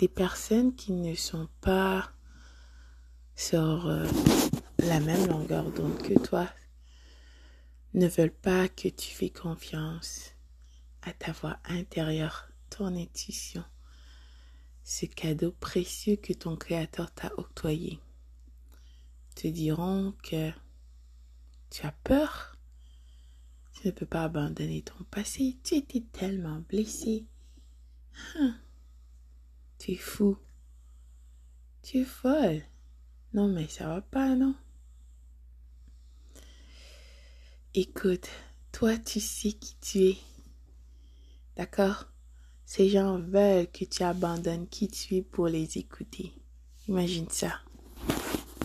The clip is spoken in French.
des personnes qui ne sont pas sur euh, la même longueur d'onde que toi, ne veulent pas que tu fais confiance à ta voix intérieure, ton intuition, ce cadeau précieux que ton Créateur t'a octroyé. Te diront que tu as peur, tu ne peux pas abandonner ton passé, tu étais tellement blessé. Hein? Fou. Tu es folle. Non, mais ça va pas, non? Écoute, toi, tu sais qui tu es. D'accord? Ces gens veulent que tu abandonnes qui tu es pour les écouter. Imagine ça.